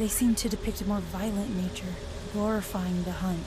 They seem to depict a more violent nature, glorifying the hunt.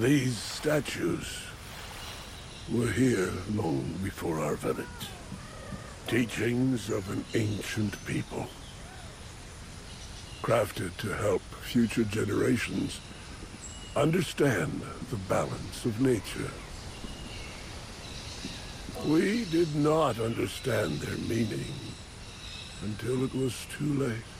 These statues were here long before our village. Teachings of an ancient people. Crafted to help future generations understand the balance of nature. We did not understand their meaning until it was too late.